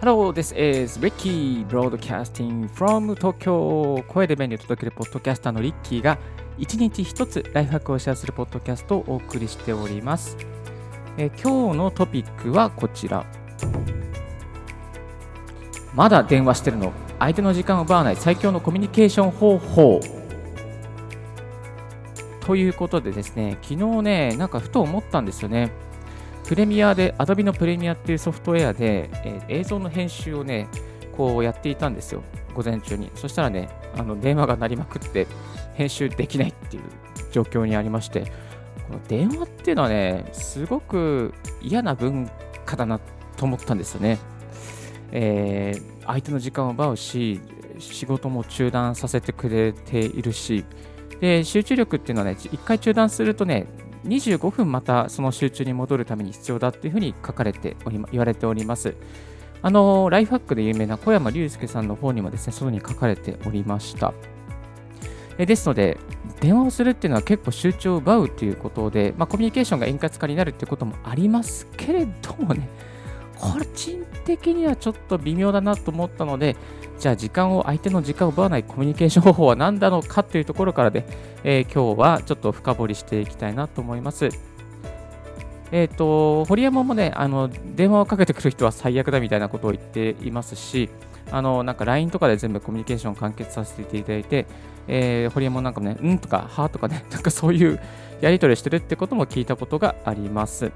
Hello, this is Ricky Broadcasting from Tokyo. 声で便利を届けるポッドキャスターのリッキーが一日一つライフハックをシェアするポッドキャストをお送りしております。え今日のトピックはこちら。まだ電話してるの？相手の時間を奪わない。最強のコミュニケーション方法。ということでですね昨日ねなんかふと思ったんですよね。プレミアで Adobe のプレミアっていうソフトウェアで、えー、映像の編集をねこうやっていたんですよ。午前中に。そしたらねあの電話が鳴りまくって編集できないっていう状況にありまして。この電話っていうのはねすごく嫌な文化だなと思ったんですよね。えー、相手の時間を奪うし、仕事も中断させてくれているし、で集中力っていうのはね、1回中断するとね、25分またその集中に戻るために必要だっていうふうに書かれており、言われております。あの、ライフハックで有名な小山隆介さんの方にもですね、そういうふうに書かれておりました。えですので、電話をするっていうのは結構集中を奪うということで、まあ、コミュニケーションが円滑化になるっていうこともありますけれどもね、個人的にはちょっと微妙だなと思ったので、じゃあ時間を、相手の時間を奪わないコミュニケーション方法は何なのかというところからで、えー、今日はちょっと深掘りしていきたいなと思います。えっ、ー、と、堀山もね、あの、電話をかけてくる人は最悪だみたいなことを言っていますし、あの、なんか LINE とかで全部コミュニケーションを完結させていただいて、えー、堀山なんかもね、うんとか、はとかね、なんかそういうやり取りしてるってことも聞いたことがあります。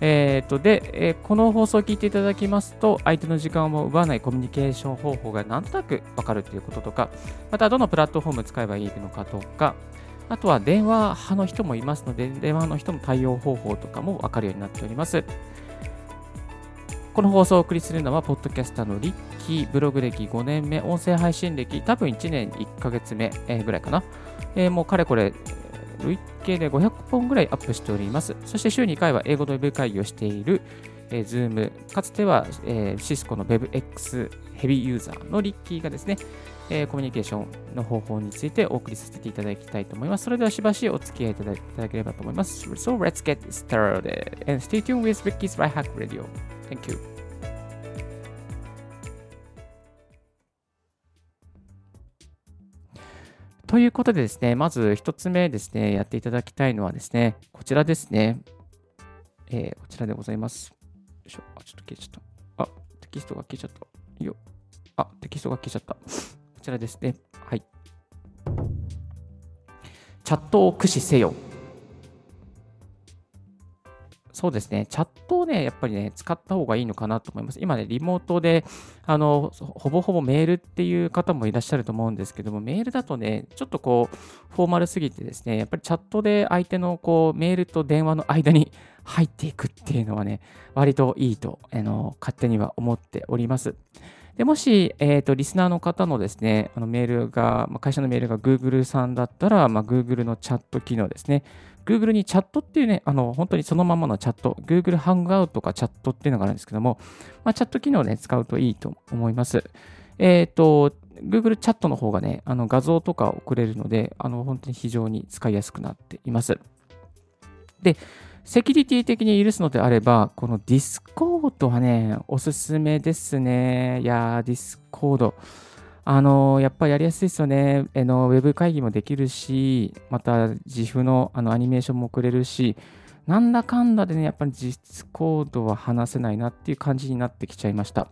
えー、とで、え、この放送を聞いていただきますと、相手の時間を奪わないコミュニケーション方法がなんとなくわかるということとか、またどのプラットフォーム使えばいいのかとか、あとは電話派の人もいますので、電話の人の対応方法とかもわかるようになっております。この放送をお送りするのは、ポッドキャスターのリッキー、ブログ歴5年目、音声配信歴、多分1年1ヶ月目ぐらいかな。えー、もうかれこれ累計で500本ぐらいアップしております。そして週2回は英語のウェブ会議をしている、えー、Zoom、かつては、えー、シスコの WebX ヘビーユーザーのリッキーがですね、えー、コミュニケーションの方法についてお送りさせていただきたいと思います。それではしばしお付き合いいただいただければと思います。So let's get started and stay tuned with Ricky's Right Hack Radio. Thank you. ということでですね、まず一つ目ですね、やっていただきたいのはですね、こちらですね。えー、こちらでございます。よいしょ。あ、ちょっと消えちゃった。あ、テキストが消えちゃった。よ。あ、テキストが消えちゃった。こちらですね。はい。チャットを駆使せよ。そうですね、チャットをね、やっぱりね、使った方がいいのかなと思います。今ね、リモートで、あの、ほぼほぼメールっていう方もいらっしゃると思うんですけども、メールだとね、ちょっとこう、フォーマルすぎてですね、やっぱりチャットで相手のこう、メールと電話の間に入っていくっていうのはね、割といいと、あの、勝手には思っております。でもし、えーと、リスナーの方のですね、あのメールが、まあ、会社のメールが Google さんだったら、まあ、Google のチャット機能ですね。Google にチャットっていうね、あの本当にそのままのチャット、Google Hangout とかチャットっていうのがあるんですけども、まあ、チャット機能をね、使うといいと思います。え、ー、と、Google チャットの方がね、あの画像とか送れるので、あの本当に非常に使いやすくなっています。で、セキュリティ的に許すのであれば、この Discord はね、おすすめですね。いやー、Discord。あのやっぱりやりやすいですよね。あのウェブ会議もできるし、また GIF のあのアニメーションも送れるし、なんだかんだでね、やっぱり Discord は離せないなっていう感じになってきちゃいました。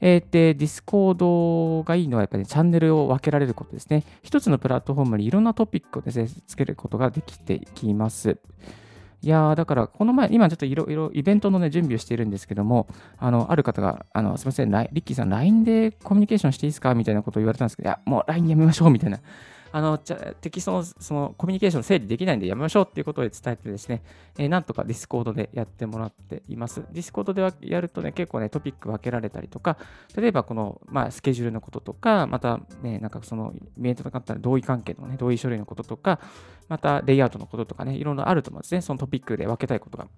えー、で、 Discord がいいのはやっぱり、ね、チャンネルを分けられることですね。一つのプラットフォームにいろんなトピックをですね、つけることができていきます。いや、だから、この前、今ちょっといろいろイベントのね、準備をしているんですけども、あの、ある方が、あの、すみません、リッキーさん、LINE でコミュニケーションしていいですか？みたいなことを言われたんですけど、いや、もう LINE やめましょう、みたいな。あのテキストのそのコミュニケーション整理できないんでやめましょうっていうことで伝えてですね、えー、なんとか Discord でやってもらっています。 Discord でやるとね、結構ね、トピック分けられたりとか、例えばこの、まあ、スケジュールのこととか、またね、なんかそのイベントとかったら同意関係のね、同意書類のこととか、またレイアウトのこととかね、いろいろあると思うんですね。そのトピックで分けたいことが。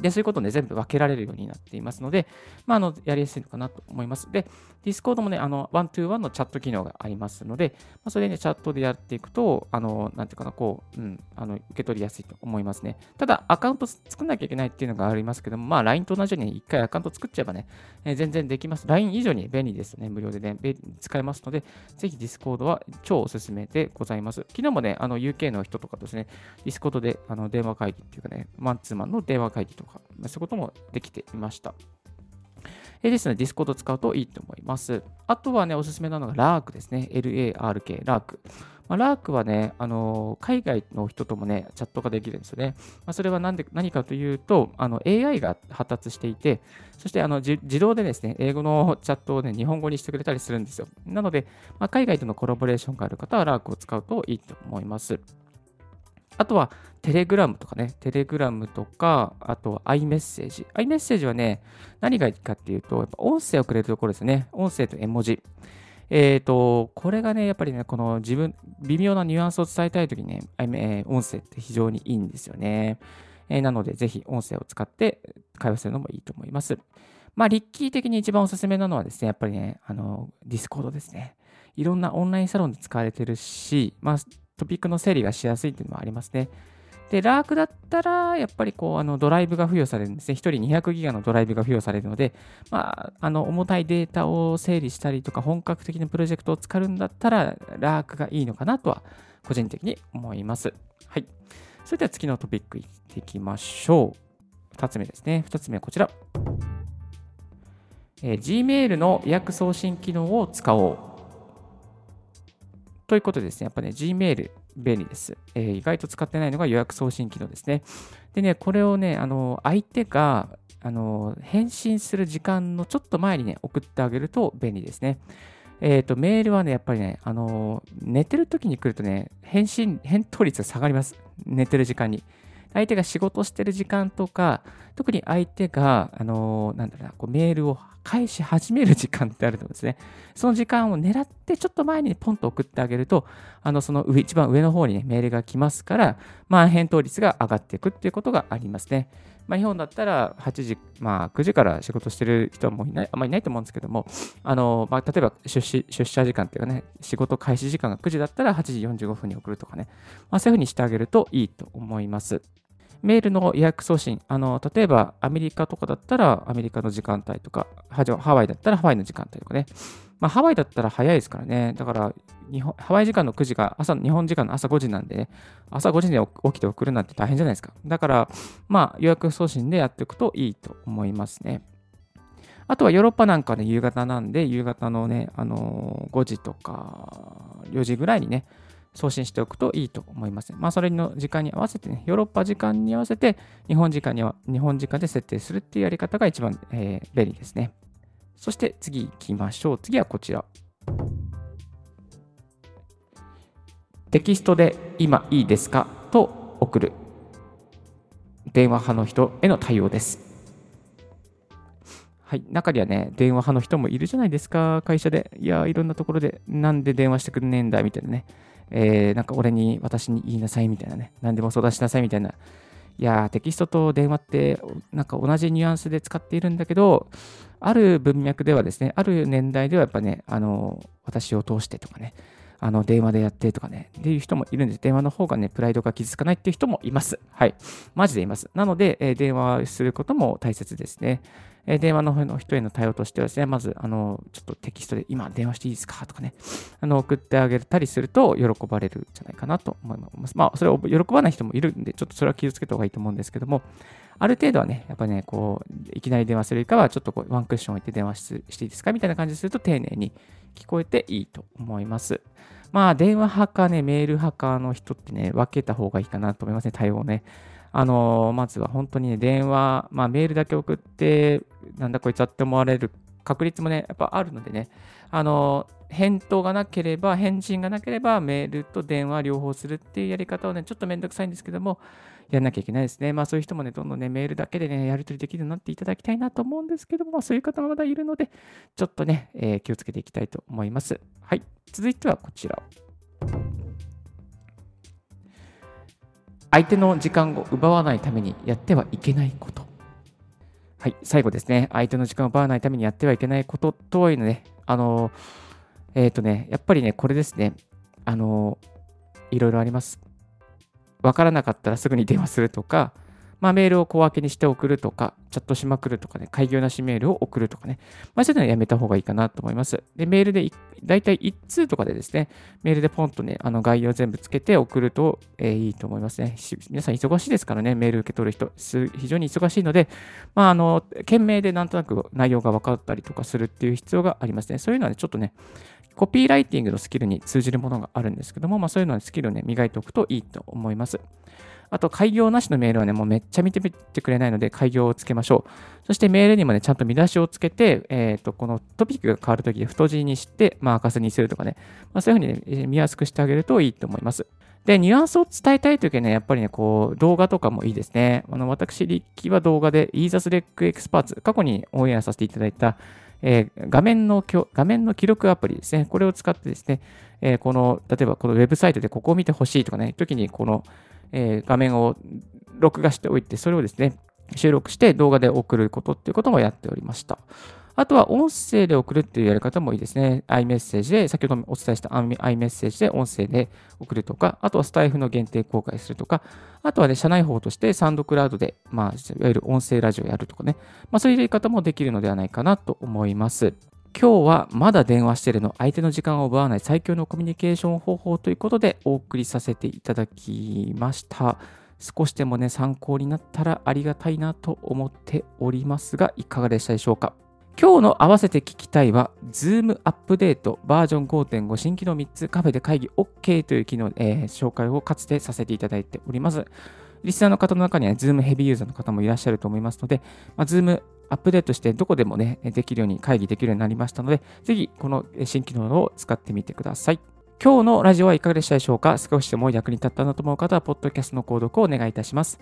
で、そういうことをね、全部分けられるようになっていますので、まあ、あの、やりやすいのかなと思います。で、Discord もね、あの、ワントゥーワンのチャット機能がありますので、まあ、それね、チャットでやっていくと、あの、なんていうかな、こう、うん、あの、受け取りやすいと思いますね。ただ、アカウント作んなきゃいけないっていうのがありますけども、まあ、LINE と同じように一回アカウント作っちゃえばね、えー、全然できます。LINE 以上に便利ですね、無料でね、使えますので、ぜひ Discord は超おすすめでございます。昨日もね、あの、UK の人とかですね、Discord であの電話会議っていうかね、マンツーマンの電話会議ととか、そういうこともできていました。えですので、Discord 使うといいと思います。あとはね、おすすめなのが Lark ですね。LARK、Lark。まあ、Lark はね、あの海外の人ともね、チャットができるんですよね。まあ、それは何で何かというと、あの AI が発達していて、そしてあの自動でですね、英語のチャットをね、日本語にしてくれたりするんですよ。なので、まあ、海外とのコラボレーションがある方は Lark を使うといいと思います。あとは、テレグラムとかね、テレグラムとか、あとは iMessage。iMessage はね、何がいいかっていうと、やっぱ音声をくれるところですね。音声と絵文字。えっ、ー、と、これがね、やっぱりね、この自分、微妙なニュアンスを伝えたいときにね、え音声って非常にいいんですよね。えー、なので、ぜひ音声を使って会話するのもいいと思います。まあ、リッキー的に一番おすすめなのはですね、やっぱりね、あの、 Discord ですね。いろんなオンラインサロンで使われてるし、まあ、トピックの整理がしやすいっていうのもありますね。で、 Lark だったら、やっぱりこう、あの、ドライブが付与されるんですね。1人200ギガのドライブが付与されるので、まあ、あの、重たいデータを整理したりとか、本格的なプロジェクトを使うんだったら、 Lark がいいのかなとは、個人的に思います。はい。それでは次のトピックいってきましょう。2つ目ですね。2つ目はこちら。えー、Gmail の予約送信機能を使おう。ということですね、やっぱね、Gmail 便利です、えー、意外と使ってないのが予約送信機能ですね。でね、これをね、あの相手があの返信する時間のちょっと前にね、送ってあげると便利ですね。えっ、ー、と、メールはね、やっぱりね、あの寝てる時に来るとね、返信、返答率が下がります。寝てる時間に。相手が仕事してる時間とか、特に相手が、あのなんだろうな、こうメールを返し始める時間ってあると思うんですね。その時間を狙ってちょっと前にポンと送ってあげると、あのその上一番上の方に、ね、メールが来ますから、まあ、返答率が上がっていくっていうことがありますね。まあ、日本だったら8時、まあ、9時から仕事してる人はもういない、あんまりいないと思うんですけども、あのまあ、例えば出資出社時間っていうかね、仕事開始時間が9時だったら8時45分に送るとかね、まあ、そういうふうにしてあげるといいと思います。メールの予約送信、あの例えばアメリカとかだったらアメリカの時間帯とか、ハワイだったらハワイの時間帯とかね。まあ、ハワイだったら早いですからね。だから日本、ハワイ時間の9時が朝、日本時間の朝5時なんでね、朝5時に起きて送るなんて大変じゃないですか。だから、まあ、予約送信でやっていくといいと思いますね。あとはヨーロッパなんかね、夕方なんで、夕方のね、あのー、5時とか4時ぐらいにね、送信しておくといいと思います。まあ、それの時間に合わせてね、ヨーロッパ時間に合わせて、日本時間には、日本時間で設定するっていうやり方が一番、えー、便利ですね。そして次行きましょう。次はこちら。テキストで今いいですかと送る。電話派の人への対応です。はい、中にはね、電話派の人もいるじゃないですか、会社で。いや、いろんなところで、なんで電話してくんねえんだ、みたいなね。えー、なんか俺に、私に言いなさいみたいなね、何でも相談しなさいみたいな。いやテキストと電話ってなんか同じニュアンスで使っているんだけど、ある文脈ではですね、ある年代ではやっぱね、あの、私を通してとかね、あの、電話でやってとかね、っていう人もいるんです。電話の方がね、プライドが傷つかないっていう人もいます。はい。マジでいます。なので、えー、電話することも大切ですね。え電話の人への対応としてはですね、まず、あの、ちょっとテキストで今電話していいですかとかね、あの、送ってあげたりすると喜ばれるんじゃないかなと思います。まあ、それを喜ばない人もいるんで、ちょっとそれは気をつけた方がいいと思うんですけども、ある程度はね、やっぱね、こう、いきなり電話するよりかは、ちょっとこうワンクッション置いて電話していいですかみたいな感じすると、丁寧に聞こえていいと思います。まあ、電話派かね、メール派かの人ってね、分けた方がいいかなと思いますね、対応ね。あのまずは本当にね、電話、まあ、メールだけ送って、なんだこいつはって思われる確率もね、やっぱあるのでね、あの返答がなければ、返信がなければ、メールと電話両方するっていうやり方をね、ちょっとめんどくさいんですけども、やんなきゃいけないですね。まあそういう人もね、どんどんね、メールだけでね、やり取りできるようになっていただきたいなと思うんですけども、そういう方もまだいるので、ちょっとね、えー、気をつけていきたいと思います。はい。続いてはこちら。相手の時間を奪わないためにやってはいけないこと。はい、最後ですね。相手の時間を奪わないためにやってはいけないこととはいえね、あの、えっ、ー、とね、やっぱりね、これですね。あの、いろいろあります。わからなかったらすぐに電話するとか、まあ、メールを小分けにして送るとか、チャットしまくるとかね、開業なしメールを送るとかね、まあ、そういうのはやめた方がいいかなと思います。で、メールで、だいたい1通とかでですね、メールでポンとね、あの概要全部つけて送ると、えー、いいと思いますね。皆さん忙しいですからね、メール受け取る人、非常に忙しいので、まあ、あの、件名でなんとなく内容が分かったりとかするっていう必要がありますね。そういうのはね、ちょっとね、コピーライティングのスキルに通じるものがあるんですけども、まあ、そういうのはスキルをね、磨いておくといいと思います。あと、開業なしのメールはね、もうめっちゃ見てみてくれないので、開業をつけましょう。そしてメールにもね、ちゃんと見出しをつけて、えっ、ー、と、このトピックが変わるときで太字にして、まあ、赤すにするとかね、まあ、そういうふうに、ね、見やすくしてあげるといいと思います。で、ニュアンスを伝えたいときはね、やっぱりね、こう、動画とかもいいですね。あの、私、リッキーは動画で、イーザスレックエクスパーツ、過去にオンエアさせていただいた、えー、画面の画面の記録アプリですね。これを使ってですね、えー、この、例えばこのウェブサイトでここを見てほしいとかね、時にこの、えー、画面を録画しておいて、それをですね、収録して動画で送ることっていうこともやっておりました。あとは音声で送るっていうやり方もいいですね。iMessage で、先ほどもお伝えした iMessage で音声で送るとか、あとはスタイフの限定公開するとか、あとはね、社内法としてサンドクラウドで、まあ、いわゆる音声ラジオやるとかね、まあ、そういうやり方もできるのではないかなと思います。今日はまだ電話してるの、相手の時間を奪わない最強のコミュニケーション方法ということでお送りさせていただきました。少しでもね、参考になったらありがたいなと思っておりますが、いかがでしたでしょうか？今日の合わせて聞きたいは、Zoom アップデートバージョン5.5新機能3つカフェで会議 OK という機能、えー、紹介をかつてさせていただいております。リスナーの方の中には Zoom ヘビーユーザーの方もいらっしゃると思いますので、まあ、Zoom アップデートしてどこでもね、できるように会議できるようになりましたので、ぜひこの新機能を使ってみてください。今日のラジオはいかがでしたでしょうか？少しでも役に立ったなと思う方は、ポッドキャストの購読をお願いいたします。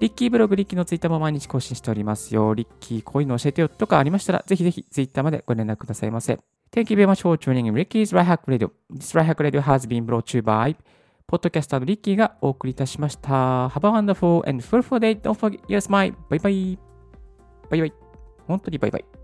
リッキーブログ、リッキーのツイッターも毎日更新しておりますよ。リッキー、こういうの教えてよとかありましたら、ぜひぜひツイッターまでご連絡くださいませ。Thank you very much for tuning in Ricky's Right Hack Radio. This Right Hack Radio has been brought to you by ポッドキャスターのリッキーがお送りいたしました。Have a wonderful and fruitful day. Don't forget your smile. バイバイ。本当にバイバイ。